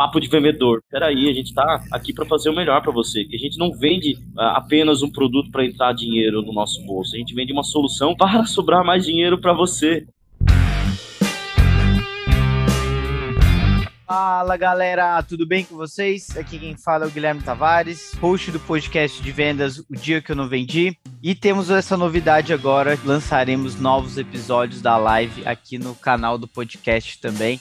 papo de vendedor. Peraí, a gente tá aqui para fazer o melhor para você. Que a gente não vende uh, apenas um produto para entrar dinheiro no nosso bolso. A gente vende uma solução para sobrar mais dinheiro para você. Fala galera, tudo bem com vocês? Aqui quem fala é o Guilherme Tavares, host do podcast de vendas O Dia Que Eu Não Vendi. E temos essa novidade agora, lançaremos novos episódios da live aqui no canal do podcast também.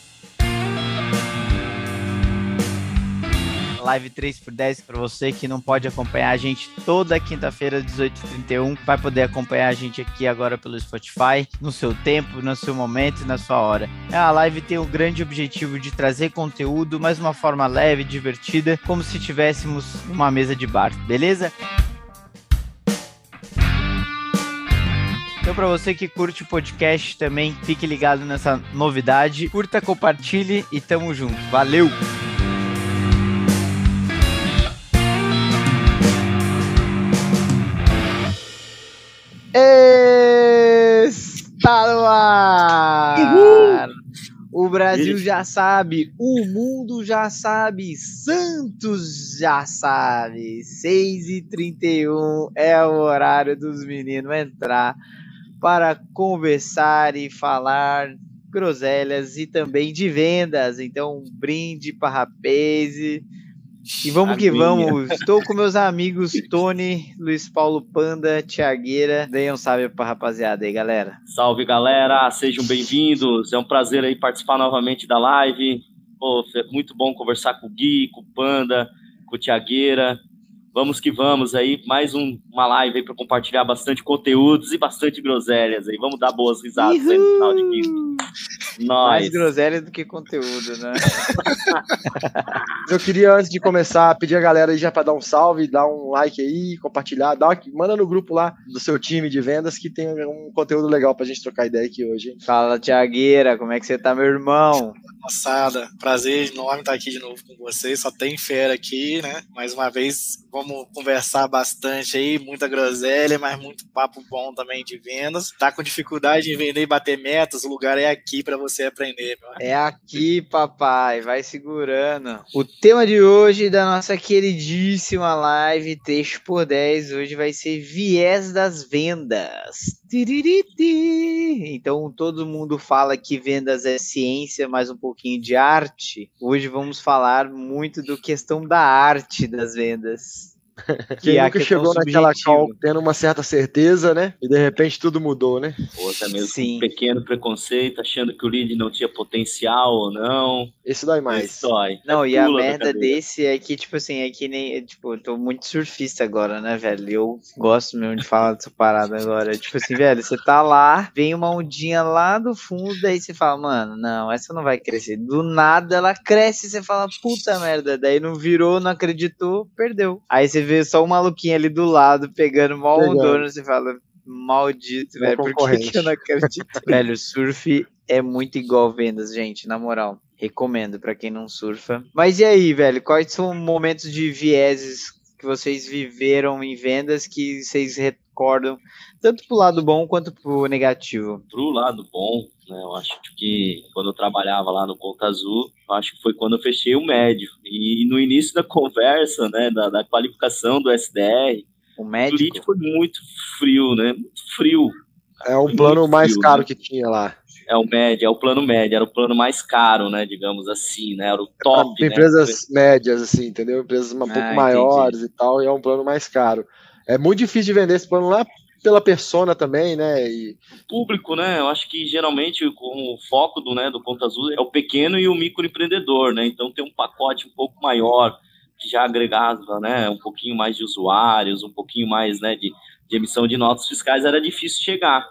Live 3x10 para você que não pode acompanhar a gente toda quinta-feira, 18h31. Vai poder acompanhar a gente aqui agora pelo Spotify, no seu tempo, no seu momento e na sua hora. A live tem o grande objetivo de trazer conteúdo, mas de uma forma leve, divertida, como se tivéssemos uma mesa de bar, beleza? Então, para você que curte o podcast também, fique ligado nessa novidade. Curta, compartilhe e tamo junto. Valeu! Está no ar! Uhul. O Brasil já sabe, o mundo já sabe, Santos já sabe. 6h31 é o horário dos meninos entrar para conversar e falar groselhas e também de vendas. Então, um brinde para rapaz e vamos que vamos. Estou com meus amigos Tony, Luiz Paulo Panda, Tiagueira. Deem um salve pra rapaziada aí, galera. Salve, galera. Sejam bem-vindos. É um prazer aí participar novamente da live. Pô, é muito bom conversar com o Gui, com o Panda, com o Tiagueira. Vamos que vamos aí, mais um, uma live aí para compartilhar bastante conteúdos e bastante groselhas aí. Vamos dar boas risadas aí no final de quinta. Mais groselha do que conteúdo, né? Eu queria, antes de começar, pedir a galera aí já para dar um salve, dar um like aí, compartilhar, dá, manda no grupo lá do seu time de vendas que tem um conteúdo legal pra gente trocar ideia aqui hoje. Hein? Fala, Tiagueira, como é que você tá, meu irmão? Moçada, prazer enorme estar aqui de novo com vocês. Só tem fera aqui, né? Mais uma vez, vamos conversar bastante aí, muita groselha, mas muito papo bom também de vendas. Tá com dificuldade em vender e bater metas, o lugar é aqui para você aprender, meu. É aqui, papai, vai segurando. O tema de hoje da nossa queridíssima live Texto por 10 hoje vai ser viés das vendas. Então todo mundo fala que vendas é ciência, mas um pouquinho de arte. Hoje vamos falar muito do questão da arte das vendas. Quem que nunca chegou naquela call tendo uma certa certeza, né? E de repente tudo mudou, né? Ou até mesmo Sim. um pequeno preconceito, achando que o lead não tinha potencial ou não. Esse dói mais. Esse dói. Não, é e a merda desse é que, tipo assim, é que nem. Tipo, eu tô muito surfista agora, né, velho? Eu gosto mesmo de falar dessa parada agora. Tipo assim, velho, você tá lá, vem uma ondinha lá do fundo, daí você fala, mano, não, essa não vai crescer. Do nada ela cresce e você fala, puta merda. Daí não virou, não acreditou, perdeu. Aí você vê só um maluquinho ali do lado pegando mal o dono, você fala, maldito, velho, por que, que eu não acredito? velho, surf é muito igual vendas, gente, na moral. Recomendo para quem não surfa. Mas e aí, velho, quais são momentos de vieses que vocês viveram em vendas que vocês recordam, tanto pro lado bom quanto pro negativo? Pro lado bom, né, eu acho que quando eu trabalhava lá no Conta Azul, eu acho que foi quando eu fechei o médio. E no início da conversa, né, da, da qualificação do SDR, o médico? O lead foi muito frio, né? Muito frio. É o plano mais frio, caro né? que tinha lá. É o médio, é o plano médio, era o plano mais caro, né? Digamos assim, né? Era o top. É empresas né? médias, assim, entendeu? Empresas um ah, pouco maiores e tal, e é um plano mais caro. É muito difícil de vender esse plano lá pela persona também, né? E... Público, né? Eu acho que geralmente o foco do, né, do Conta Azul é o pequeno e o microempreendedor, né? Então tem um pacote um pouco maior que já agregava, né? Um pouquinho mais de usuários, um pouquinho mais, né? De, de emissão de notas fiscais era difícil chegar.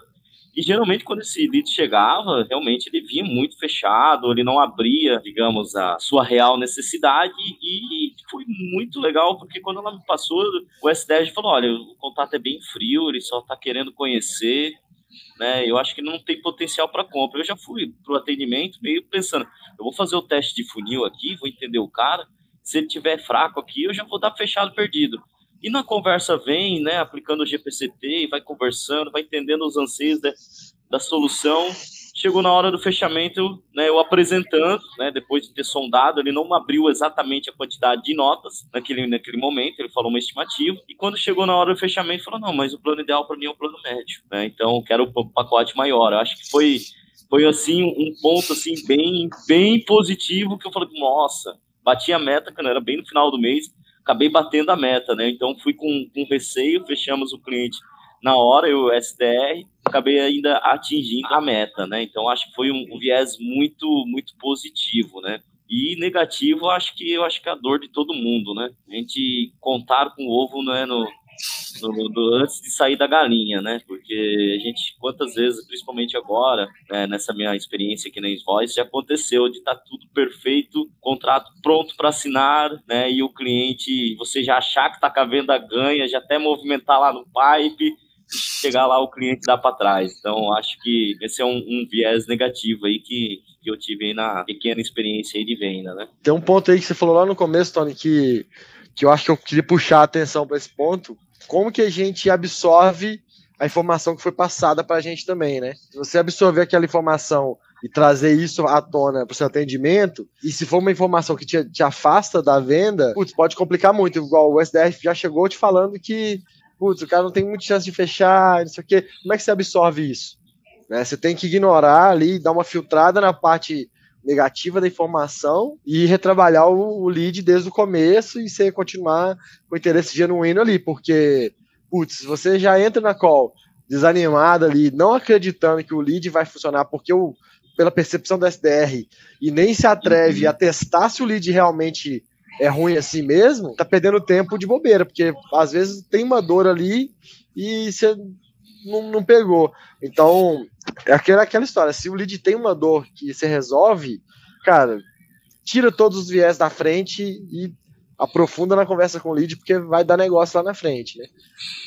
E geralmente, quando esse lead chegava, realmente ele vinha muito fechado, ele não abria, digamos, a sua real necessidade. E foi muito legal, porque quando ela me passou, o S10 falou: olha, o contato é bem frio, ele só está querendo conhecer. Né, eu acho que não tem potencial para compra. Eu já fui para o atendimento meio pensando, eu vou fazer o teste de funil aqui, vou entender o cara. Se ele tiver fraco aqui, eu já vou dar fechado perdido. E na conversa vem, né, aplicando o GPCT, vai conversando, vai entendendo os anseios da, da solução. chegou na hora do fechamento, né, eu apresentando, né, depois de ter sondado, ele não abriu exatamente a quantidade de notas naquele, naquele momento, ele falou uma estimativa, e quando chegou na hora do fechamento, falou, não, mas o plano ideal para mim é o plano médio, né, então quero o pacote maior. Eu acho que foi, foi assim, um ponto assim, bem, bem positivo, que eu falei, nossa, bati a meta, que era bem no final do mês, acabei batendo a meta, né, então fui com, com receio, fechamos o cliente na hora, eu, o SDR, acabei ainda atingindo a meta, né? Então acho que foi um, um viés muito muito positivo, né? E negativo, acho que eu acho que é a dor de todo mundo, né? A gente contar com o ovo não é no, no, no, antes de sair da galinha, né? Porque a gente, quantas vezes, principalmente agora, né, nessa minha experiência aqui na Invoice, já aconteceu de estar tá tudo perfeito, contrato pronto para assinar, né? E o cliente, você já achar que está com a venda ganha, já até movimentar lá no pipe, chegar lá o cliente dá para trás. Então, acho que esse é um, um, viés negativo aí que, que eu tive aí na pequena experiência aí de venda, né? Tem um ponto aí que você falou lá no começo, Tony, que, que eu acho que eu queria puxar a atenção para esse ponto. Como que a gente absorve a informação que foi passada para a gente também, né? Se você absorver aquela informação e trazer isso à tona para o seu atendimento, e se for uma informação que te, te afasta da venda, putz, pode complicar muito, igual o SDR já chegou te falando que putz, o cara não tem muita chance de fechar, não sei o quê. Como é que você absorve isso? Né? Você tem que ignorar ali, dar uma filtrada na parte negativa da informação e retrabalhar o, o lead desde o começo e você continuar com interesse genuíno ali, porque, putz, você já entra na call desanimado ali, não acreditando que o lead vai funcionar, porque o, pela percepção do SDR, e nem se atreve uhum. a testar se o lead realmente é ruim assim mesmo, tá perdendo tempo de bobeira, porque às vezes tem uma dor ali e você não, não pegou. Então, é aquela, aquela história. Se o lead tem uma dor que você resolve, cara, tira todos os viés da frente e aprofunda na conversa com o lead, porque vai dar negócio lá na frente, né?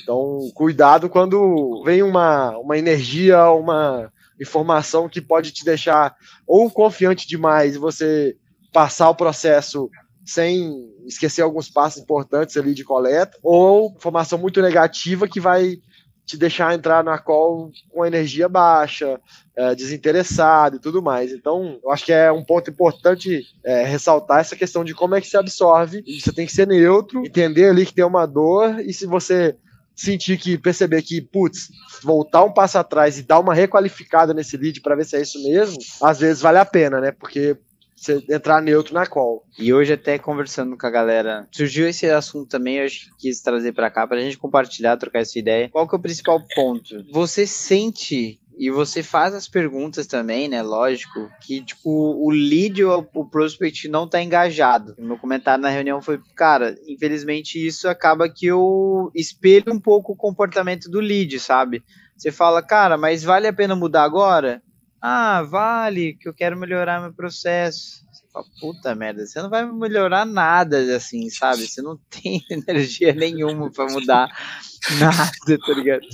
Então, cuidado quando vem uma, uma energia, uma informação que pode te deixar ou confiante demais e você passar o processo sem esquecer alguns passos importantes ali de coleta, ou informação muito negativa que vai te deixar entrar na call com energia baixa, é, desinteressado e tudo mais. Então, eu acho que é um ponto importante é, ressaltar essa questão de como é que se absorve. Você tem que ser neutro, entender ali que tem uma dor, e se você sentir que, perceber que, putz, voltar um passo atrás e dar uma requalificada nesse lead para ver se é isso mesmo, às vezes vale a pena, né? Porque você entrar neutro na call. E hoje até conversando com a galera, surgiu esse assunto também, eu quis trazer para cá pra gente compartilhar, trocar essa ideia. Qual que é o principal ponto? Você sente e você faz as perguntas também, né? Lógico, que tipo, o lead ou o prospect não tá engajado. O meu comentário na reunião foi, cara, infelizmente isso acaba que eu espelho um pouco o comportamento do lead, sabe? Você fala, cara, mas vale a pena mudar agora? Ah, vale, que eu quero melhorar meu processo. Você fala, puta merda, você não vai melhorar nada assim, sabe? Você não tem energia nenhuma para mudar nada, tá ligado?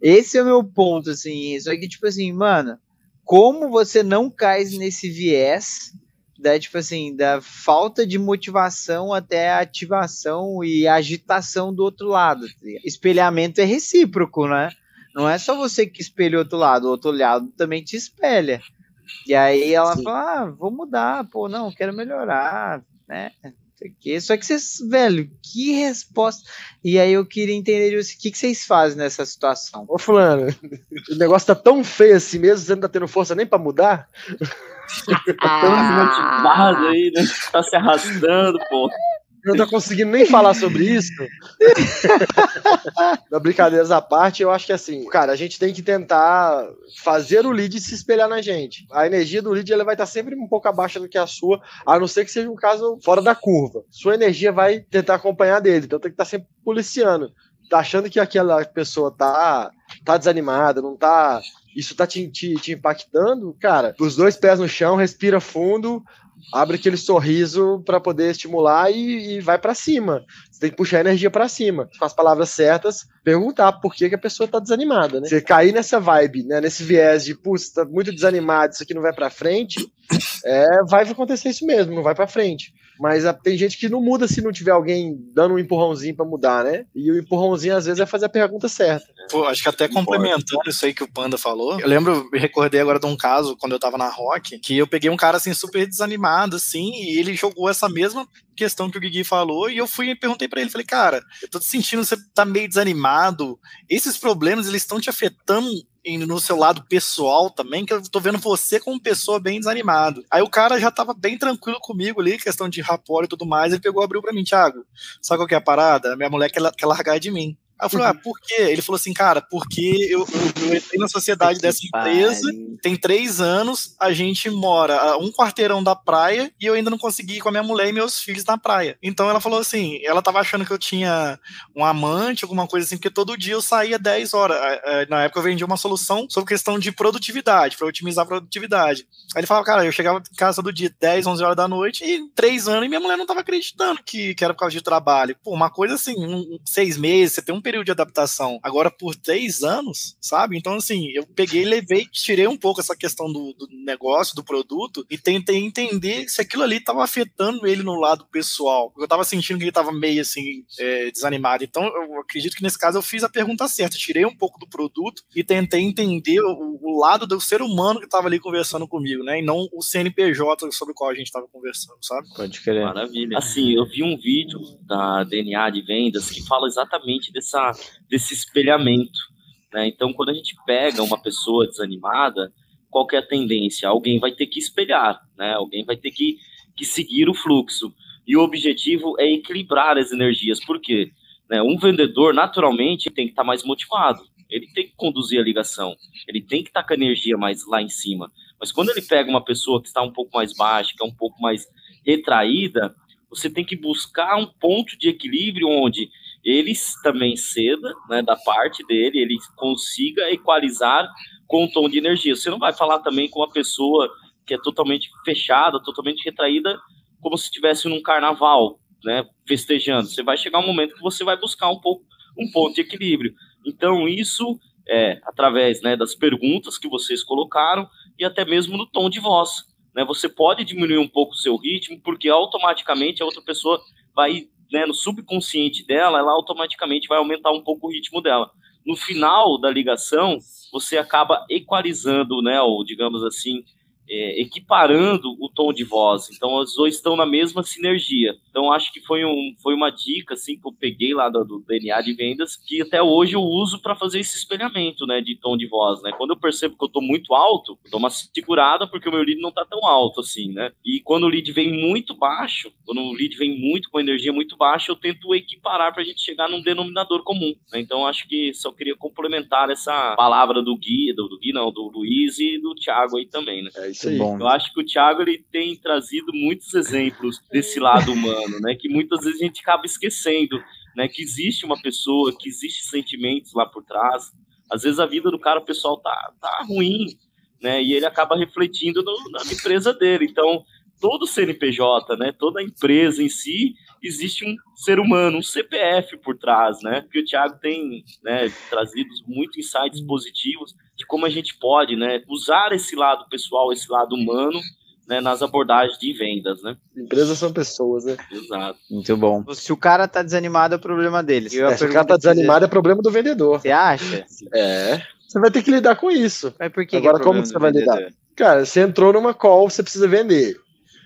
Esse é o meu ponto, assim. Só que, tipo assim, mano, como você não cai nesse viés da, tipo assim, da falta de motivação até a ativação e agitação do outro lado. Tá Espelhamento é recíproco, né? Não é só você que espelha o outro lado, o outro lado também te espelha. E aí ela Sim. fala: ah, vou mudar, pô, não, quero melhorar, né? Só que vocês, velho, que resposta. E aí eu queria entender o que, que vocês fazem nessa situação. Ô, Fulano, o negócio tá tão feio assim mesmo, você não tá tendo força nem pra mudar? tá tão desmotivado aí, né? Tá se arrastando, pô não tô conseguindo nem falar sobre isso. da brincadeiras à parte, eu acho que assim, cara, a gente tem que tentar fazer o lead se espelhar na gente. A energia do lead ela vai estar sempre um pouco abaixo do que a sua, a não ser que seja um caso fora da curva. Sua energia vai tentar acompanhar dele, então tem que estar sempre policiando. Tá achando que aquela pessoa tá, tá desanimada, não tá isso tá te, te, te, impactando, cara, os dois pés no chão, respira fundo, abre aquele sorriso para poder estimular e, e vai para cima. Você tem que puxar a energia para cima. Com as palavras certas, perguntar por que, que a pessoa tá desanimada, né? Você cair nessa vibe, né, nesse viés de, putz, tá muito desanimado, isso aqui não vai para frente, é, vai acontecer isso mesmo, não vai para frente. Mas a, tem gente que não muda se não tiver alguém dando um empurrãozinho para mudar, né? E o empurrãozinho às vezes é fazer a pergunta certa. Pô, acho que até complementando isso aí que o Panda falou, eu lembro, me recordei agora de um caso quando eu tava na Rock, que eu peguei um cara assim super desanimado assim, e ele jogou essa mesma questão que o Gui falou, e eu fui e perguntei para ele, falei, cara, eu tô sentindo você tá meio desanimado, esses problemas eles estão te afetando no seu lado pessoal também, que eu tô vendo você como pessoa bem desanimado. Aí o cara já tava bem tranquilo comigo ali, questão de rapor e tudo mais, ele pegou, abriu pra mim, Thiago, sabe qual que é a parada? Minha mulher quer, quer largar de mim. Aí eu falei, ah, por quê? Ele falou assim, cara, porque eu, eu, eu entrei na sociedade dessa empresa, tem três anos, a gente mora a um quarteirão da praia e eu ainda não consegui ir com a minha mulher e meus filhos na praia. Então ela falou assim, ela tava achando que eu tinha um amante, alguma coisa assim, porque todo dia eu saía 10 horas. Na época eu vendia uma solução sobre questão de produtividade, para otimizar a produtividade. Aí ele falava, cara, eu chegava em casa do dia 10, 11 horas da noite e três anos e minha mulher não tava acreditando que, que era por causa de trabalho. Pô, uma coisa assim, um, seis meses, você tem um período de adaptação. Agora, por três anos, sabe? Então, assim, eu peguei, levei, tirei um pouco essa questão do, do negócio, do produto, e tentei entender se aquilo ali estava afetando ele no lado pessoal. Eu estava sentindo que ele estava meio assim, é, desanimado. Então, eu acredito que nesse caso eu fiz a pergunta certa. Tirei um pouco do produto e tentei entender o, o lado do ser humano que estava ali conversando comigo, né? E não o CNPJ sobre o qual a gente estava conversando, sabe? Pode querer. Maravilha. Assim, eu vi um vídeo da DNA de vendas que fala exatamente dessa desse espelhamento. Né? Então, quando a gente pega uma pessoa desanimada, qual é a tendência? Alguém vai ter que espelhar, né? alguém vai ter que, que seguir o fluxo. E o objetivo é equilibrar as energias. Por quê? Né? Um vendedor, naturalmente, tem que estar mais motivado. Ele tem que conduzir a ligação. Ele tem que estar com a energia mais lá em cima. Mas quando ele pega uma pessoa que está um pouco mais baixa, que é um pouco mais retraída, você tem que buscar um ponto de equilíbrio onde ele também ceda, né, da parte dele, ele consiga equalizar com o tom de energia. Você não vai falar também com uma pessoa que é totalmente fechada, totalmente retraída, como se estivesse num carnaval, né, festejando. Você vai chegar um momento que você vai buscar um pouco um ponto de equilíbrio. Então isso é através, né, das perguntas que vocês colocaram e até mesmo no tom de voz. Né, você pode diminuir um pouco o seu ritmo, porque automaticamente a outra pessoa vai né, no subconsciente dela, ela automaticamente vai aumentar um pouco o ritmo dela. No final da ligação, você acaba equalizando, né, ou digamos assim, é, equiparando o tom de voz. Então, os dois estão na mesma sinergia. Então, acho que foi, um, foi uma dica assim, que eu peguei lá do, do DNA de vendas, que até hoje eu uso para fazer esse espelhamento né, de tom de voz. Né? Quando eu percebo que eu estou muito alto, eu dou uma segurada porque o meu lead não está tão alto assim. Né? E quando o lead vem muito baixo, quando o lead vem muito com energia muito baixa, eu tento equiparar para a gente chegar num denominador comum. Né? Então, acho que só queria complementar essa palavra do Gui, do, do Gui não, do Luiz e do Thiago aí também. Né? É isso aí. Bom. Eu acho que o Thiago ele tem trazido muitos exemplos desse lado humano, né? Que muitas vezes a gente acaba esquecendo, né? Que existe uma pessoa, que existe sentimentos lá por trás. Às vezes a vida do cara, o pessoal tá, tá ruim, né? E ele acaba refletindo no, na empresa dele. Então, todo CNPJ, né? Toda empresa em si existe um ser humano, um CPF por trás, né? Que o Thiago tem, né, trazido muitos insights positivos de como a gente pode, né, usar esse lado pessoal, esse lado humano, né, nas abordagens de vendas, né? Empresas são pessoas, né? Exato. Muito bom. Se o cara tá desanimado, é problema dele. É, se o cara tá desanimado, é problema do vendedor. Você acha? É. Você vai ter que lidar com isso. Mas por que Agora, que é como você vai lidar? Cara, você entrou numa call, você precisa vender.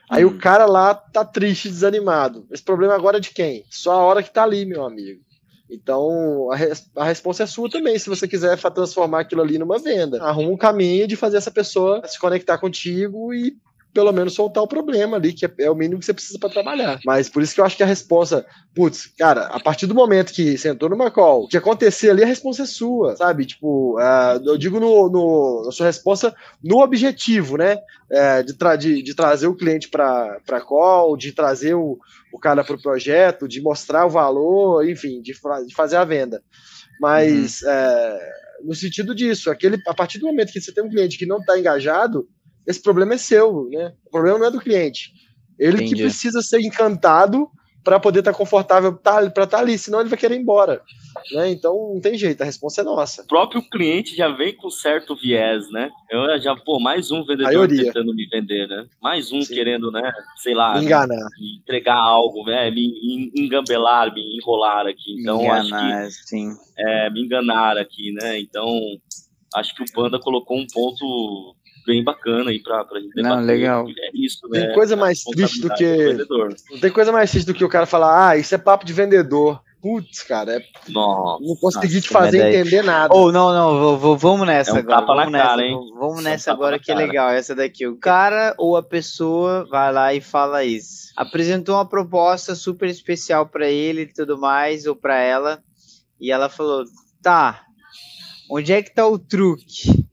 Aí hum. o cara lá tá triste, desanimado. Esse problema agora é de quem? Só a hora que tá ali, meu amigo. Então, a, res a resposta é sua também, se você quiser transformar aquilo ali numa venda. Arruma um caminho de fazer essa pessoa se conectar contigo e pelo menos soltar o problema ali, que é, é o mínimo que você precisa para trabalhar. Mas por isso que eu acho que a resposta, putz, cara, a partir do momento que você entrou numa call, o que acontecer ali, a resposta é sua, sabe? Tipo, uh, eu digo no, no, na sua resposta no objetivo, né? É, de, tra de, de, trazer o cliente para call, de trazer o, o cara para o projeto, de mostrar o valor, enfim, de, de fazer a venda. Mas uhum. é, no sentido disso, aquele, a partir do momento que você tem um cliente que não está engajado, esse problema é seu, né? O problema não é do cliente. Ele Entendi. que precisa ser encantado para poder estar tá confortável tá, para estar tá ali, senão ele vai querer ir embora. né? Então não tem jeito, a resposta é nossa. O próprio cliente já vem com certo viés, né? Eu já, pô, mais um vendedor tentando me vender, né? Mais um Sim. querendo, né? Sei lá, Me enganar. me entregar algo, né? Me en- engambelar, me enrolar aqui. Então, acho que Enganar, sim. é, me enganar aqui, né? Então, acho que o Panda colocou um ponto bem bacana aí pra, pra gente Não, legal. É isso, Tem né? coisa mais triste do que. vendedor. Não tem coisa mais triste do que o cara falar, ah, isso é papo de vendedor. Putz, cara, é, Nossa. não consegui te fazer daí- entender nada. Ou não, não, vou- vou- vamos nessa É um agora. tapa na vamos nessa, cara, hein? Vamos É um nessa tapa agora que é legal, essa daqui. O cara ou a pessoa vai lá e fala isso. Apresentou uma proposta super especial pra ele e tudo mais, ou pra ela, e ela falou: tá, onde é que tá o truque?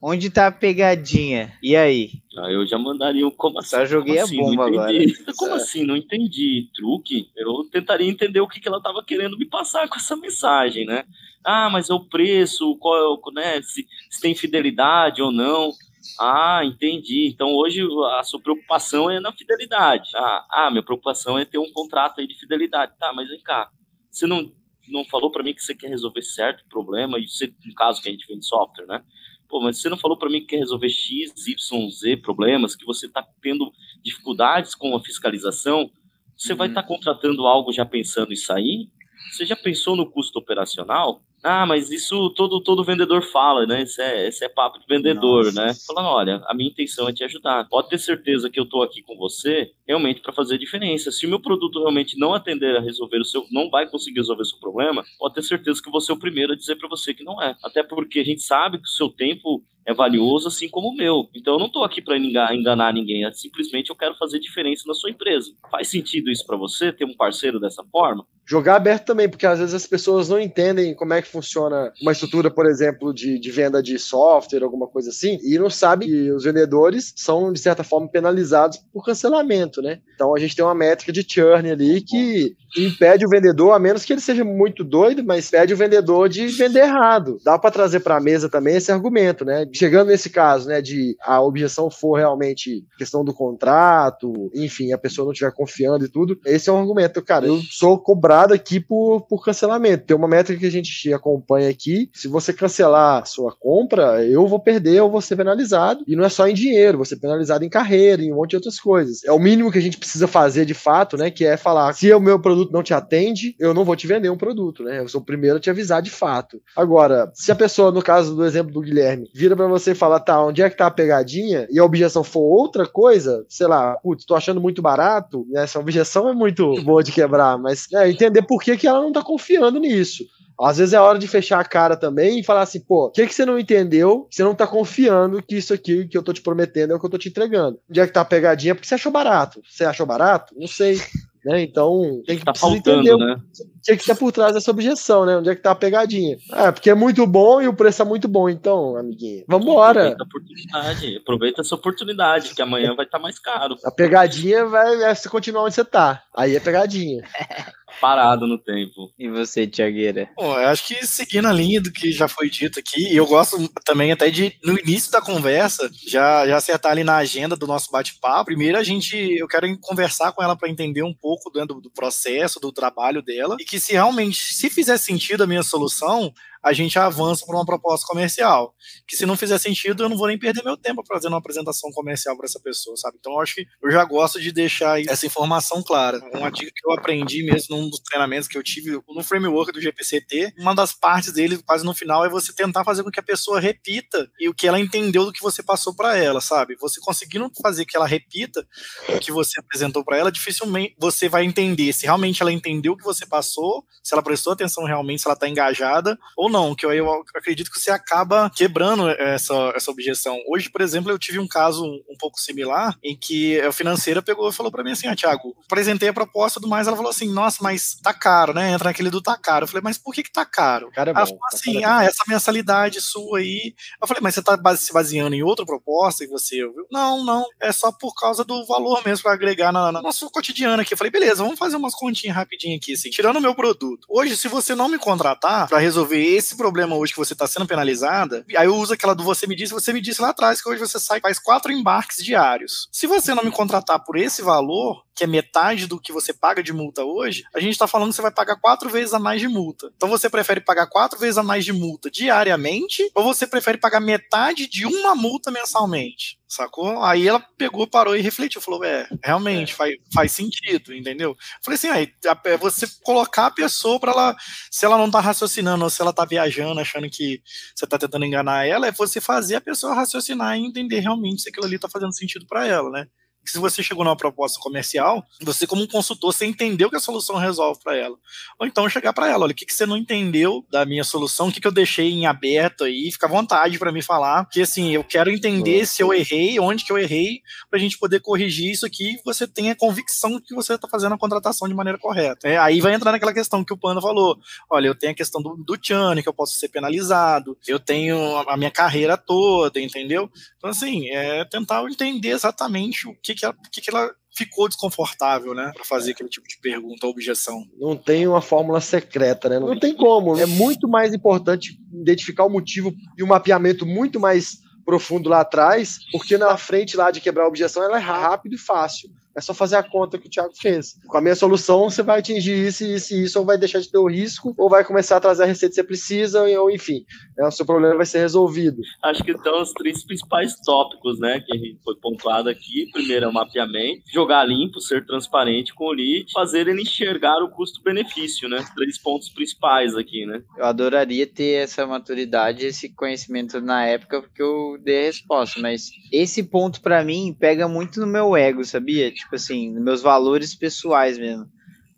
Onde tá a pegadinha? E aí? Aí eu já mandaria um como assim? Só joguei Como a assim? bomba entendi. Como É. assim? Não entendi. Truque? Eu tentaria entender o que, que ela estava querendo me passar com essa mensagem, né? Ah, mas é o preço, qual é o, né? Se, se tem fidelidade ou não. Ah, entendi. Então hoje a sua preocupação é na fidelidade. Ah, ah minha preocupação é ter um contrato aí de fidelidade. Tá, mas vem cá. Você não, não falou para mim que você quer resolver certo problema, e você, no caso que a gente vende software, né? Pô, mas você não falou para mim que quer resolver X, Y, Z problemas, que você está tendo dificuldades com a fiscalização? Você vai Uhum. estar contratando algo já pensando em sair? Você já pensou no custo operacional? Ah, mas isso todo, todo vendedor fala, né? Esse é, esse é papo de vendedor, Nossa. né? Falando, olha, a minha intenção é te ajudar. Pode ter certeza que eu tô aqui com você realmente para fazer a diferença. Se o meu produto realmente não atender a resolver o seu, não vai conseguir resolver o seu problema, pode ter certeza que eu vou ser o primeiro a dizer para você que não é. Até porque a gente sabe que o seu tempo é valioso, assim como o meu. Então eu não tô aqui para enganar ninguém, é simplesmente eu quero fazer diferença na sua empresa. Faz sentido isso para você ter um parceiro dessa forma? Jogar aberto também, porque às vezes as pessoas não entendem como é que funciona uma estrutura, por exemplo, de, de venda de software, alguma coisa assim, e não sabem que os vendedores são, de certa forma, penalizados por cancelamento, né? Então a gente tem uma métrica de churn ali que impede o vendedor, a menos que ele seja muito doido, mas impede o vendedor de vender errado. Dá para trazer para a mesa também esse argumento, né? Chegando nesse caso, né, de a objeção for realmente questão do contrato, enfim, a pessoa não estiver confiando e tudo, esse é um argumento. Cara, eu sou cobrado aqui por, por cancelamento. Tem uma métrica que a gente acompanha aqui. Se você cancelar sua compra, eu vou perder, eu vou ser penalizado. E não é só em dinheiro, vou ser penalizado em carreira, em um monte de outras coisas. É o mínimo que a gente precisa fazer de fato, né? Que é falar: se o meu produto não te atende, eu não vou te vender um produto, né? Eu sou o primeiro a te avisar de fato. Agora, se a pessoa, no caso do exemplo do Guilherme, vira para você e fala, tá, onde é que tá a pegadinha? E a objeção for outra coisa, sei lá, putz, tô achando muito barato, né? Essa objeção é muito boa de quebrar, mas é, entender por que, que ela não tá confiando nisso. Às vezes é hora de fechar a cara também e falar assim, pô, o que, que você não entendeu? Você não tá confiando que isso aqui que eu tô te prometendo é o que eu tô te entregando. Onde é que tá a pegadinha? Porque você achou barato. Você achou barato? Não sei. Né? Então, tem que Tá faltando, entender né? o que, que tá por trás dessa objeção, né? Onde é que tá a pegadinha? É, porque é muito bom e o preço é muito bom. Então, amiguinho, vambora. Aproveita a oportunidade. Aproveita essa oportunidade, que amanhã vai estar mais caro. A pegadinha vai é você continuar onde você tá. Aí é pegadinha. Parado no tempo. E você, Tiagueira? Bom, eu acho que seguindo a linha do que já foi dito aqui, e eu gosto também até de, no início da conversa, já, já acertar ali na agenda do nosso bate-papo. Primeiro, a gente, eu quero conversar com ela para entender um pouco do, do processo, do trabalho dela, e que se realmente, se fizer sentido a minha solução, a gente avança para uma proposta comercial. Que se não fizer sentido, eu não vou nem perder meu tempo fazendo uma apresentação comercial para essa pessoa, sabe? Então eu acho que eu já gosto de deixar essa informação clara. Uma dica que eu aprendi mesmo num dos treinamentos que eu tive no framework do GPCT, uma das partes dele, quase no final, é você tentar fazer com que a pessoa repita e o que ela entendeu do que você passou para ela, sabe? Você conseguindo fazer que ela repita o que você apresentou para ela, dificilmente você vai entender se realmente ela entendeu o que você passou, se ela prestou atenção realmente, se ela está engajada ou não, que eu, eu acredito que você acaba quebrando essa, essa objeção. Hoje, por exemplo, eu tive um caso um pouco similar em que a financeira pegou e falou para mim assim: ah, Thiago, apresentei a proposta do mais, ela falou assim: nossa, mas tá caro, né? Entra naquele do tá caro. Eu falei, mas por que que tá caro? Cara, é ela bom. falou assim: ah, essa mensalidade sua aí. Eu falei, mas você tá se baseando em outra proposta que você ouviu? Não, não, é só por causa do valor mesmo para agregar na, na nosso cotidiano aqui. Eu falei, beleza, vamos fazer umas continhas rapidinho aqui, assim, tirando o meu produto. Hoje, se você não me contratar para resolver esse problema hoje que você está sendo penalizada, aí eu uso aquela do você me disse, você me disse lá atrás que hoje você sai faz quatro embarques diários. Se você não me contratar por esse valor, que é metade do que você paga de multa hoje, a gente está falando que você vai pagar quatro vezes a mais de multa. Então você prefere pagar quatro vezes a mais de multa diariamente ou você prefere pagar metade de uma multa mensalmente? Sacou? Aí ela pegou, parou e refletiu. Falou: é, realmente, é. Faz, faz sentido, entendeu? Falei assim: aí, é você colocar a pessoa para ela, se ela não tá raciocinando ou se ela tá viajando, achando que você tá tentando enganar ela, é você fazer a pessoa raciocinar e entender realmente se aquilo ali tá fazendo sentido para ela, né? Se você chegou numa proposta comercial, você como um consultor, você entendeu que a solução resolve para ela. Ou então chegar para ela, olha, o que, que você não entendeu da minha solução, o que, que eu deixei em aberto aí, fica à vontade para me falar, que assim, eu quero entender se eu errei, onde que eu errei, para a gente poder corrigir isso aqui e você tenha convicção que você está fazendo a contratação de maneira correta. É, aí vai entrar naquela questão que o Pano falou, olha, eu tenho a questão do, do Tiane, que eu posso ser penalizado, eu tenho a minha carreira toda, entendeu? Então assim, é tentar entender exatamente o que que ela, que, que ela ficou desconfortável, né, para fazer aquele tipo de pergunta ou objeção. Não tem uma fórmula secreta, né? Não, tem como. É muito mais importante identificar o motivo e um mapeamento muito mais profundo lá atrás, porque na frente lá de quebrar a objeção ela é rápido e fácil. É só fazer a conta que o Thiago fez. Com a minha solução, você vai atingir isso, isso e isso, ou vai deixar de ter o risco, ou vai começar a trazer a receita que você precisa, ou enfim, é, o seu problema vai ser resolvido. Acho que estão os três principais tópicos, né, que foi pontuado aqui. Primeiro é o mapeamento, jogar limpo, ser transparente com o lead, fazer ele enxergar o custo-benefício, né? Três pontos principais aqui, né? Eu adoraria ter essa maturidade, esse conhecimento na época que eu dei a resposta, mas esse ponto para mim pega muito no meu ego, sabia? Tipo, tipo assim, meus valores pessoais mesmo.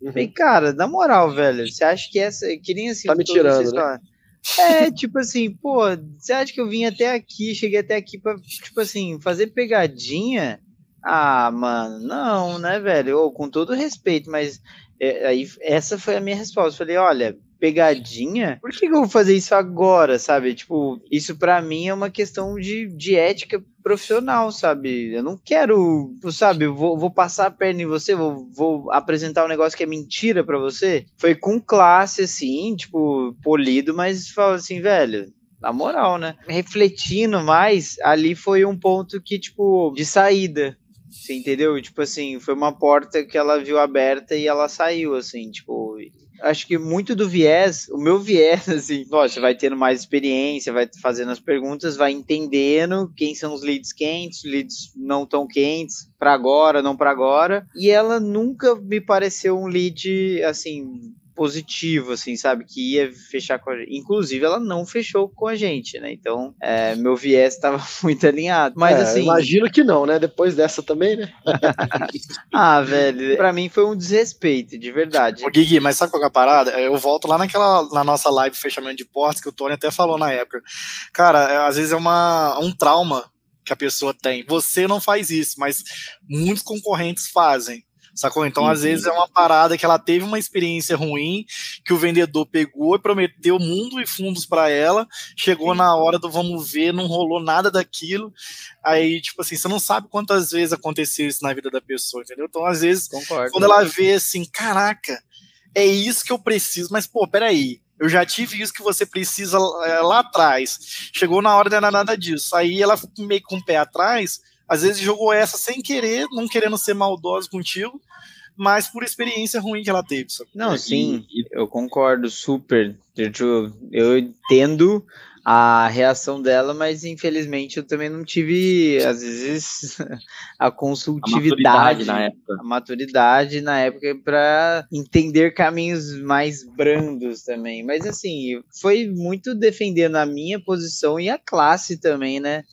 Uhum. Bem, cara, na moral, velho, você acha que essa. Que nem assim. Tá me tirando, né? É, tipo assim, pô, você acha que eu vim até aqui, cheguei até aqui pra, tipo assim, fazer pegadinha? Ah, mano, não, né, velho? Ou, com todo respeito, mas é, aí, essa foi a minha resposta. Falei, olha, pegadinha, por que, que, eu vou fazer isso agora, sabe? Tipo, isso para mim é uma questão de, de ética profissional, sabe? Eu não quero, sabe, vou, vou passar a perna em você, vou, vou apresentar um negócio que é mentira para você. Foi com classe, assim, tipo, polido, mas fala assim, velho, na moral, né? Refletindo mais, ali foi um ponto que, tipo, de saída. Você entendeu? Tipo assim, foi uma porta que ela viu aberta e ela saiu, assim, tipo, acho que muito do viés, o meu viés, assim, você vai tendo mais experiência, vai fazendo as perguntas, vai entendendo quem são os leads quentes, leads não tão quentes, para agora, não para agora. E ela nunca me pareceu um lead, assim, positivo, assim, sabe? Que ia fechar com a gente. Inclusive, ela não fechou com a gente, né? Então, é, meu viés estava muito alinhado. Mas, é, assim. Imagino que não, né? Depois dessa também, né? ah, velho. Pra mim foi um desrespeito, de verdade. Ô, Gui, mas sabe qual é a parada? Eu volto lá naquela, na nossa live fechamento de portas que o Tony até falou na época. Cara, é, às vezes é uma, um trauma que a pessoa tem. Você não faz isso, mas muitos concorrentes fazem. Sacou? Então, às vezes, é uma parada que ela teve uma experiência ruim, que o vendedor pegou e prometeu mundo e fundos para ela, chegou Sim. na hora do vamos ver, não rolou nada daquilo. Aí, tipo assim, você não sabe quantas vezes aconteceu isso na vida da pessoa, entendeu? Então, às vezes, Concordo. quando ela vê assim, caraca, é isso que eu preciso, mas, pô, peraí. Eu já tive isso que você precisa é, lá atrás. Chegou na hora de nada disso. Aí ela meio com o pé atrás, às vezes jogou essa sem querer, não querendo ser maldoso contigo, mas por experiência ruim que ela teve. Sabe? Não, sim, eu concordo super. Eu, eu entendo a reação dela, mas infelizmente eu também não tive, às vezes, a consultividade, a maturidade na época, a maturidade na época para entender caminhos mais brandos também. Mas assim, foi muito defendendo a minha posição e a classe também, né?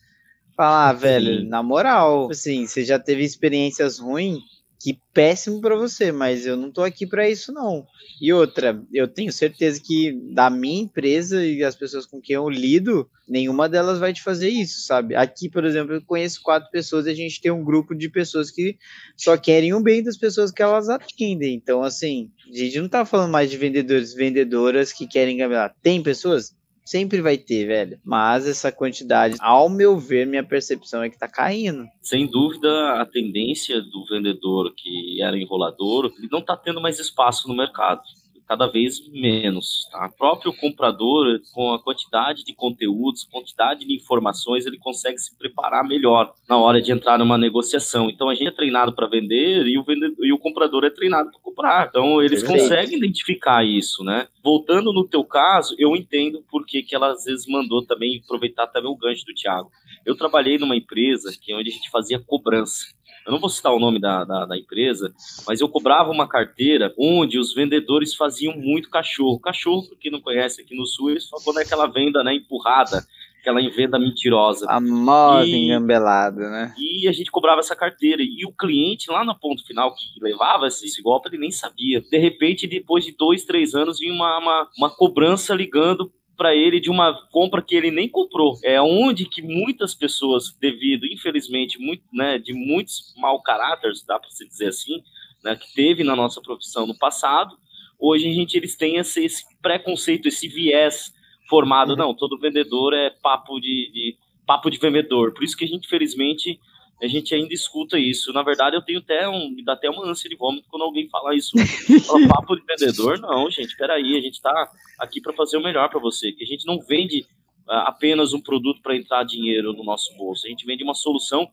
Falar, ah, velho, na moral, assim, você já teve experiências ruins, que péssimo para você, mas eu não tô aqui para isso não. E outra, eu tenho certeza que da minha empresa e as pessoas com quem eu lido, nenhuma delas vai te fazer isso, sabe? Aqui, por exemplo, eu conheço quatro pessoas e a gente tem um grupo de pessoas que só querem o bem das pessoas que elas atendem. Então, assim, a gente não tá falando mais de vendedores, vendedoras que querem ganhar. Tem pessoas? Sempre vai ter, velho. Mas essa quantidade, ao meu ver, minha percepção é que tá caindo. Sem dúvida, a tendência do vendedor que era enrolador, ele não tá tendo mais espaço no mercado cada vez menos. Tá? O próprio comprador, com a quantidade de conteúdos, quantidade de informações, ele consegue se preparar melhor na hora de entrar numa negociação. Então a gente é treinado para vender e o, vendedor, e o comprador é treinado para comprar. Então eles conseguem identificar isso, né? Voltando no teu caso, eu entendo por que, que ela às vezes mandou também aproveitar também o gancho do Thiago. Eu trabalhei numa empresa que é onde a gente fazia cobrança eu não vou citar o nome da, da, da, empresa, mas eu cobrava uma carteira onde os vendedores faziam muito cachorro. Cachorro, para quem não conhece aqui no Sul, eles falam quando é aquela venda né, empurrada, aquela venda mentirosa. A moda engambelada, né? E a gente cobrava essa carteira. E o cliente, lá no ponto final, que levava esse, esse golpe, ele nem sabia. De repente, depois de dois, três anos, vinha uma, uma, uma cobrança ligando para ele de uma compra que ele nem comprou. É onde que muitas pessoas, devido, infelizmente, muito, né, de muitos mau caráteres, dá para se dizer assim, né, que teve na nossa profissão no passado, hoje a gente eles têm esse, esse preconceito, esse viés formado. Uhum. Não, todo vendedor é papo de, de papo de vendedor. Por isso que a gente, felizmente, a gente ainda escuta isso. Na verdade, eu tenho até um, me dá até uma ânsia de vômito quando alguém fala isso. Fala papo de vendedor, não, gente, peraí, a gente está aqui para fazer o melhor para você, que a gente não vende uh, apenas um produto para entrar dinheiro no nosso bolso, a gente vende uma solução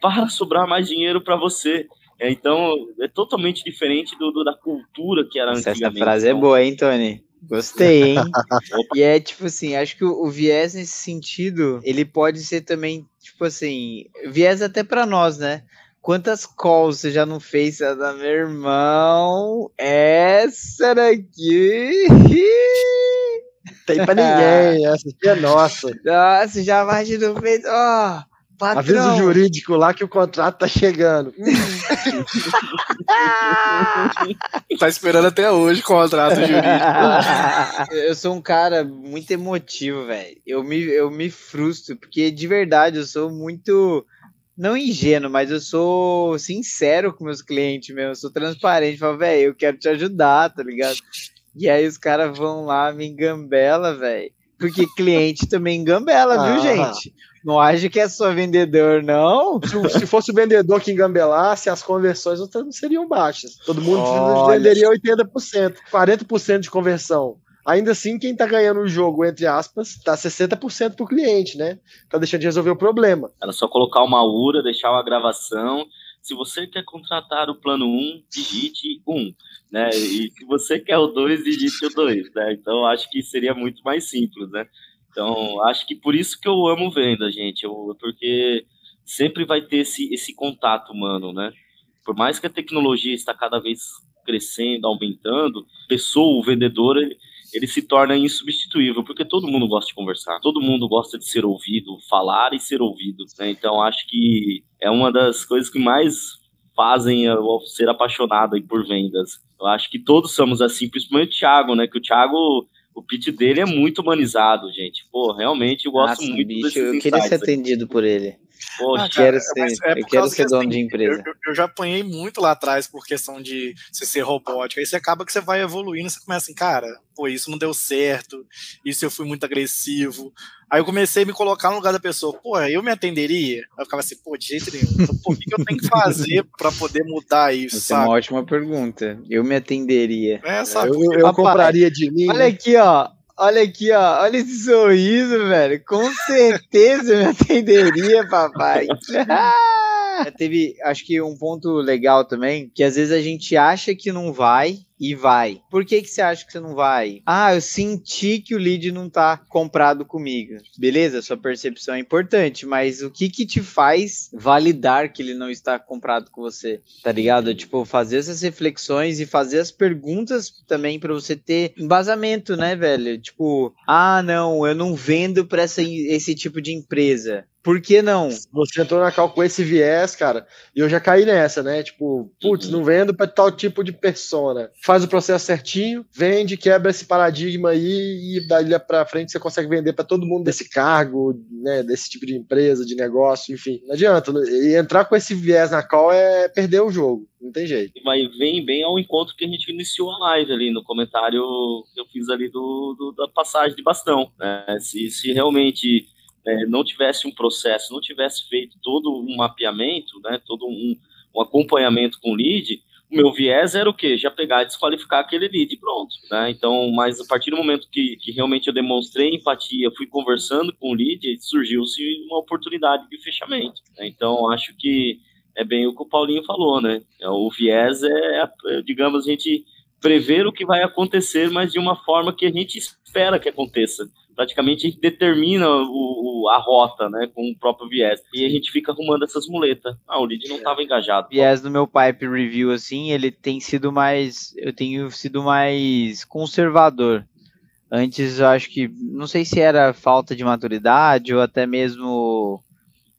para sobrar mais dinheiro para você. É, então, é totalmente diferente do, do, da cultura que era Essa antigamente. Essa frase então, é boa, hein, Tony? Gostei, hein? e é tipo assim, acho que o, o, viés nesse sentido, ele pode ser também, tipo assim, viés até para nós, né? Quantas calls você já não fez, da meu irmão? Essa daqui. Tem pra ninguém, essa aqui é nossa. Nossa, já imaginou fez. Ó, oh, Patrão. Aviso jurídico lá que o contrato tá chegando. tá esperando até hoje o contrato jurídico. eu sou um cara muito emotivo, velho. Eu me, eu me frustro, porque de verdade eu sou muito. Não ingênuo, mas eu sou sincero com meus clientes mesmo. Eu sou transparente. Falo, velho, eu quero te ajudar, tá ligado? E aí os caras vão lá, me engambela, velho. Porque cliente também engambela, ah. viu, gente? Não acha que é só vendedor, não? Se, se fosse o vendedor que engambelasse, as conversões não seriam baixas. Todo mundo Olha. venderia 80%, 40% de conversão. Ainda assim, quem tá ganhando o jogo, entre aspas, tá 60% pro cliente, né? Tá deixando de resolver o problema. Era só colocar uma URA, deixar uma gravação. Se você quer contratar o plano 1, digite 1, né? E se você quer o 2, digite o 2, né? Então, acho que seria muito mais simples, né? Então, acho que por isso que eu amo venda, gente, eu, porque sempre vai ter esse, esse contato humano, né? Por mais que a tecnologia está cada vez crescendo, aumentando, a pessoa, o vendedor, ele, ele se torna insubstituível, porque todo mundo gosta de conversar, todo mundo gosta de ser ouvido, falar e ser ouvido, né? Então, acho que é uma das coisas que mais fazem eu ser apaixonado por vendas. Eu acho que todos somos assim, principalmente o Thiago, né? Que o Thiago o pitch dele é muito humanizado, gente. Pô, realmente eu gosto Nossa, muito bicho, Eu queria ser atendido por ele. Poxa, quero ser, é eu quero ser dono assim, de empresa. Eu, eu, já apanhei muito lá atrás por questão de você ser robótico. Aí você acaba que você vai evoluindo, você começa assim, cara, pô, isso não deu certo, isso eu fui muito agressivo. Aí eu comecei a me colocar no lugar da pessoa, pô, eu me atenderia? Aí eu ficava assim, pô, de jeito nenhum. Então, pô, o que eu tenho que fazer para poder mudar isso? Essa sabe? é uma ótima pergunta. Eu me atenderia. É, sabe? Eu, eu, eu compraria de mim. Olha aqui, ó. Olha aqui, ó. Olha esse sorriso, velho. Com certeza me atenderia, papai. Teve, acho que um ponto legal também, que às vezes a gente acha que não vai, e vai. Por que, que você acha que você não vai? Ah, eu senti que o lead não tá comprado comigo. Beleza, sua percepção é importante, mas o que que te faz validar que ele não está comprado com você? Tá ligado? Tipo, fazer essas reflexões e fazer as perguntas também para você ter embasamento, né, velho? Tipo, ah, não, eu não vendo para esse tipo de empresa. Por que não? Você entrou na cal com esse viés, cara, e eu já caí nessa, né? Tipo, putz, uhum. não vendo para tal tipo de persona faz o processo certinho, vende, quebra esse paradigma aí e daí para frente você consegue vender para todo mundo desse cargo, né, desse tipo de empresa, de negócio, enfim. Não adianta. Né? E entrar com esse viés na call é perder o jogo. Não tem jeito. Mas vem bem ao encontro que a gente iniciou a live ali no comentário que eu fiz ali do, do da passagem de bastão. Né? Se, se realmente é, não tivesse um processo, não tivesse feito todo um mapeamento, né, todo um, um acompanhamento com o lead, O meu viés era o quê? Já pegar e desqualificar aquele lead, pronto. Né? Então, mas a partir do momento que, que realmente eu demonstrei empatia, fui conversando com o lead, surgiu-se uma oportunidade de fechamento. Né? Então, acho que é bem o que o Paulinho falou, né? É, o viés é, é, digamos, a gente prever o que vai acontecer, mas de uma forma que a gente espera que aconteça. Praticamente a gente determina o, o, a rota, né, com o próprio viés. E a gente fica arrumando essas muletas. Ah, o lead não estava engajado. O viés do meu pipe review, assim, ele tem sido mais. Eu tenho sido mais conservador. Antes eu acho que. Não sei se era falta de maturidade ou até mesmo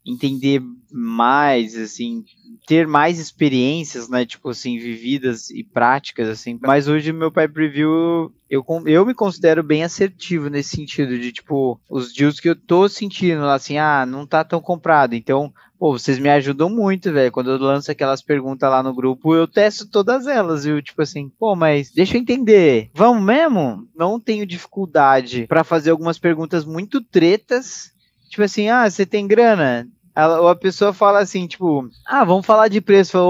entender mais, assim, ter mais experiências, né, tipo assim, vividas e práticas, assim. Mas hoje meu pai preview, eu, eu me considero bem assertivo nesse sentido de, tipo, os deals que eu tô sentindo, assim, ah, não tá tão comprado, então, pô, vocês me ajudam muito, velho. Quando eu lanço aquelas perguntas lá no grupo, eu testo todas elas, viu? Tipo assim, pô, mas deixa eu entender. Vamos mesmo? Não tenho dificuldade para fazer algumas perguntas muito tretas Tipo assim, ah, você tem grana? A, a pessoa fala assim, tipo, ah, vamos falar de preço. Fala,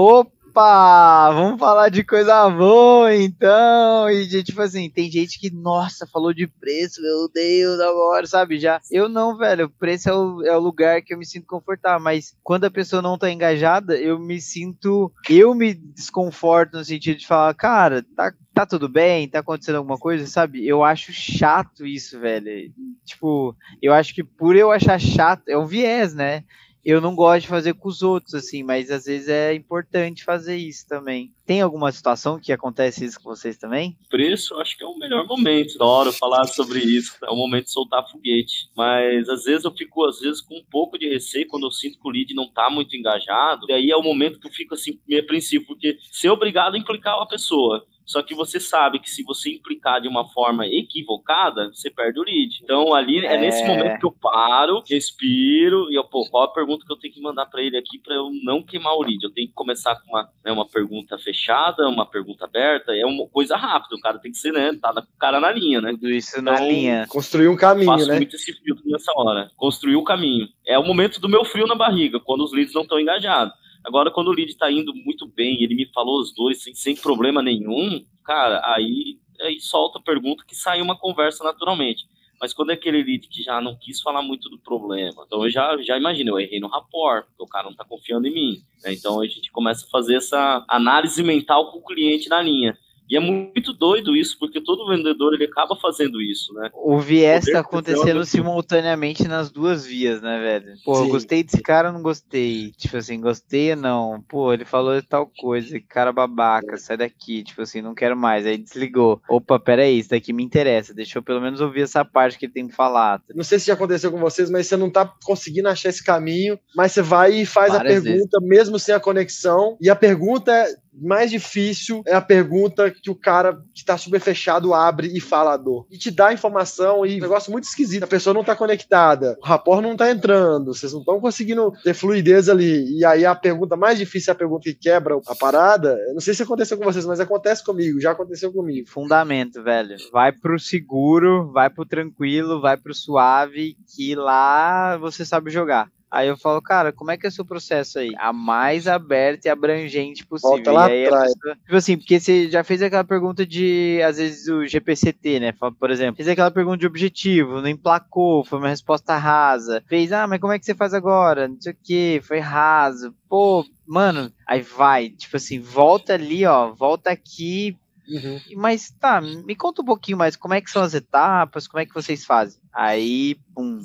opa, vamos falar de coisa boa, então. E tipo assim, tem gente que, nossa, falou de preço, meu Deus, agora, sabe? Já. Eu não, velho. Preço é o, é o lugar que eu me sinto confortável. Mas quando a pessoa não tá engajada, eu me sinto. Eu me desconforto no sentido de falar, cara, tá tá tudo bem, tá acontecendo alguma coisa, sabe? Eu acho chato isso, velho. Tipo, eu acho que por eu achar chato, é um viés, né? Eu não gosto de fazer com os outros, assim, mas às vezes é importante fazer isso também. Tem alguma situação que acontece isso com vocês também? Preço, acho que é o melhor momento. Adoro falar sobre isso. É o momento de soltar foguete. Mas às vezes eu fico, às vezes, com um pouco de receio quando eu sinto que o lead não tá muito engajado. E aí é o momento que eu fico assim, meio apreensivo, porque ser obrigado a implicar uma pessoa. Só que você sabe que se você implicar de uma forma equivocada, você perde o lead. Então ali é, é nesse momento que eu paro, respiro e eu, pô, qual a pergunta que eu tenho que mandar para ele aqui para eu não queimar o lead? Eu tenho que começar com uma, né, uma pergunta fechada, uma pergunta aberta, é uma coisa rápida, o cara tem que ser, né, tá com o cara na linha, né? Tudo isso então, na linha. Construir um caminho, faço né? muito esse filtro nessa hora. Construir o caminho. É o momento do meu frio na barriga, quando os leads não estão engajados. Agora, quando o lead tá indo muito bem, ele me falou os dois sem, sem problema nenhum, cara, aí, aí solta a pergunta que sai uma conversa naturalmente. Mas quando é aquele lead que já não quis falar muito do problema, então eu já, já imagino, eu errei no rapport, porque o cara não tá confiando em mim. Né? Então a gente começa a fazer essa análise mental com o cliente na linha. E é muito doido isso, porque todo vendedor ele acaba fazendo isso, né? O viés tá acontecendo simultaneamente nas duas vias, né, velho? Pô, Sim. eu gostei desse cara ou não gostei? Tipo assim, gostei ou não? Pô, ele falou tal coisa, cara babaca, sai daqui, tipo assim, não quero mais. Aí desligou. Opa, peraí, isso daqui me interessa. Deixa eu pelo menos ouvir essa parte que ele tem que falar. Não sei se já aconteceu com vocês, mas você não tá conseguindo achar esse caminho, mas você vai e faz Várias a pergunta, vezes. mesmo sem a conexão, e a pergunta é mais difícil é a pergunta que o cara que tá super fechado abre e fala a dor. E te dá informação e um negócio muito esquisito. A pessoa não tá conectada, o rapor não tá entrando, vocês não estão conseguindo ter fluidez ali. E aí a pergunta mais difícil é a pergunta que quebra a parada. Eu não sei se aconteceu com vocês, mas acontece comigo, já aconteceu comigo. Fundamento, velho. Vai pro seguro, vai pro tranquilo, vai pro suave, que lá você sabe jogar. Aí eu falo, cara, como é que é o seu processo aí? A mais aberta e abrangente possível. Volta lá atrás. Pessoa, tipo assim, porque você já fez aquela pergunta de, às vezes, o GPCT, né? Por exemplo, fez aquela pergunta de objetivo, não emplacou, foi uma resposta rasa. Fez, ah, mas como é que você faz agora? Não sei o que, foi raso. Pô, mano, aí vai, tipo assim, volta ali, ó, volta aqui, Uhum. Mas tá, me conta um pouquinho mais como é que são as etapas, como é que vocês fazem. Aí, pum.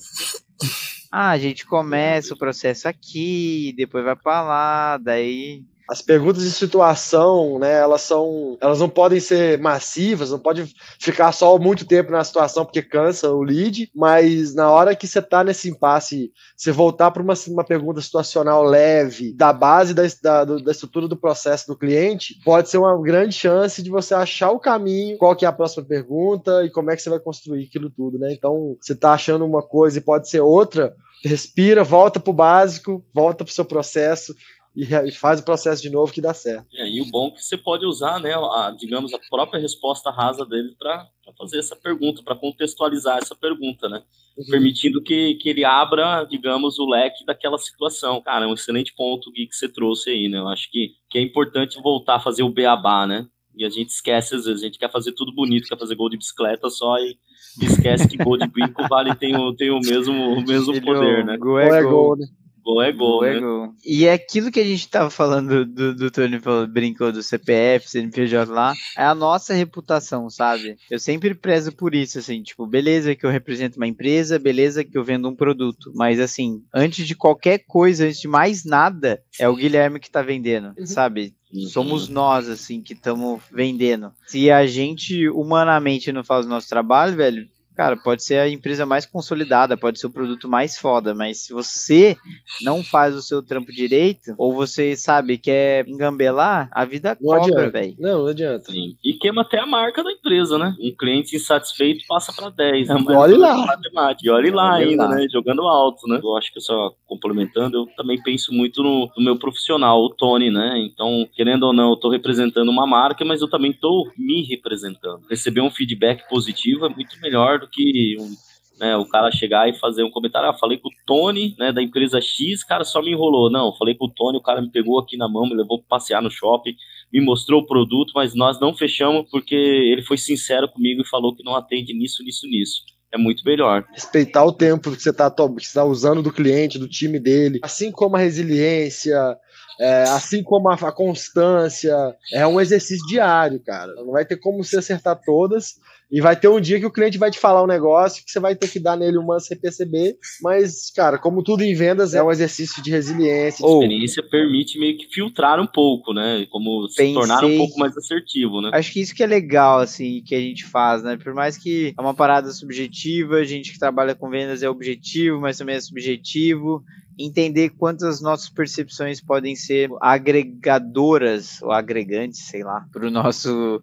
Ah, a gente começa o processo aqui, depois vai para lá, daí as perguntas de situação, né, elas são, elas não podem ser massivas, não pode ficar só muito tempo na situação porque cansa o lead, mas na hora que você está nesse impasse, você voltar para uma, uma pergunta situacional leve, da base da, da, da, estrutura do processo do cliente, pode ser uma grande chance de você achar o caminho, qual que é a próxima pergunta e como é que você vai construir aquilo tudo, né? Então, você está achando uma coisa e pode ser outra, respira, volta para o básico, volta para o seu processo, e, faz o processo de novo que dá certo. É, e o bom é que você pode usar, né, a, digamos, a própria resposta rasa dele para fazer essa pergunta, para contextualizar essa pergunta, né? Uhum. Permitindo que, que ele abra, digamos, o leque daquela situação. Cara, é um excelente ponto Gui, que você trouxe aí, né? Eu acho que, que é importante voltar a fazer o beabá, né? E a gente esquece, às vezes, a gente quer fazer tudo bonito, quer fazer gol de bicicleta só e esquece que gol de bico vale, tem o, tem o mesmo, o mesmo poder, né? Gol é, é gol, gol né? Gol é gol, gol é né? É gol. E é aquilo que a gente tava falando do, do Tony falou, brincou do CPF, CNPJ lá, é a nossa reputação, sabe? Eu sempre prezo por isso, assim, tipo, beleza que eu represento uma empresa, beleza que eu vendo um produto, mas assim, antes de qualquer coisa, antes de mais nada, é o Guilherme que tá vendendo, uhum. sabe? Uhum. Somos nós, assim, que estamos vendendo. Se a gente humanamente não faz o nosso trabalho, velho, Cara, pode ser a empresa mais consolidada, pode ser o produto mais foda, mas se você não faz o seu trampo direito, ou você, sabe, quer engambelar, a vida não cobra, velho. Não, não adianta. Sim. E queima até a marca da empresa, né? Um cliente insatisfeito passa para 10. Né? olhe lá. E olhe lá olhe ainda, lá. né? Jogando alto, né? Eu acho que só complementando, eu também penso muito no, no, meu profissional, o Tony, né? Então, querendo ou não, eu tô representando uma marca, mas eu também tô me representando. Receber um feedback positivo é muito melhor do que um, né, o cara chegar e fazer um comentário, ah, falei com o Tony, né, da empresa X, cara só me enrolou. Não, falei com o Tony, o cara me pegou aqui na mão, me levou para passear no shopping, me mostrou o produto, mas nós não fechamos porque ele foi sincero comigo e falou que não atende nisso, nisso, nisso. É muito melhor. Respeitar o tempo que você está tá usando do cliente, do time dele, assim como a resiliência, é, assim como a, a, constância, é um exercício diário, cara. Não vai ter como você acertar todas, e vai ter um dia que o cliente vai te falar um negócio que você vai ter que dar nele uma CPCB, mas, cara, como tudo em vendas, é um exercício de resiliência. A experiência permite meio que filtrar um pouco, né? Como se tornar um pouco mais assertivo, né? Acho que isso que é legal, assim, que a gente faz, né? Por mais que é uma parada subjetiva, a gente que trabalha com vendas é objetivo, mas também é subjetivo entender quantas nossas percepções podem ser agregadoras ou agregantes, sei lá, para o nosso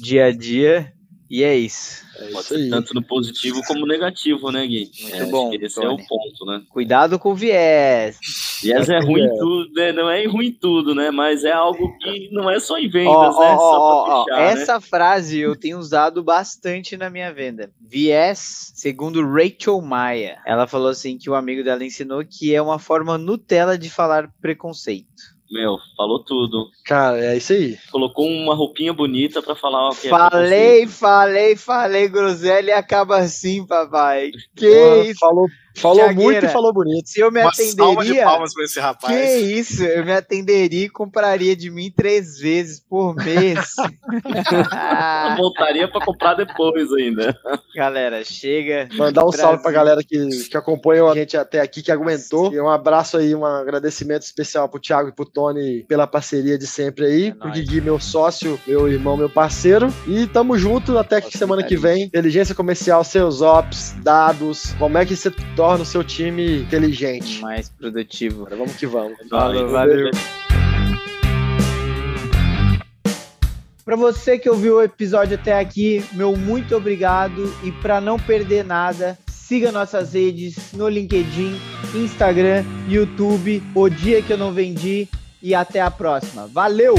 dia a dia e é isso. É Pode ser tanto no positivo como no negativo, né, Gui? Muito é, bom. Esse Tony. é o ponto, né? Cuidado com o viés. Viés é ruim em tudo, né? Não é ruim tudo, né? Mas é algo que não é só em vendas, oh, né? Oh, oh, fechar, Essa né? frase eu tenho usado bastante na minha venda. Viés, segundo Rachel Maia. Ela falou assim que o amigo dela ensinou que é uma forma Nutella de falar preconceito. Meu, falou tudo. Cara, é isso aí. Colocou uma roupinha bonita pra falar o que Falei, é falei, falei, groselha e acaba assim, papai. Que Mano, isso? Falou Falou muito e falou bonito. Se eu me Uma atenderia. Salva de palmas pra esse rapaz. Que isso? Eu me atenderia e compraria de mim três vezes por mês. voltaria para comprar depois ainda. Galera, chega. Mandar um Brasil. salve pra galera que, que acompanhou a gente até aqui, que aguentou. E um abraço aí, um agradecimento especial pro Thiago e pro Tony pela parceria de sempre aí. É pro Gui, meu sócio, meu irmão, meu parceiro. E tamo junto até que semana que vem. Inteligência comercial, seus ops, dados, como é que você torna o seu time inteligente. Mais produtivo. Agora vamos que vamos. Valeu, valeu. Para você que ouviu o episódio até aqui, meu muito obrigado e para não perder nada, siga nossas redes no LinkedIn, Instagram, YouTube, O Dia que eu não vendi e até a próxima. Valeu!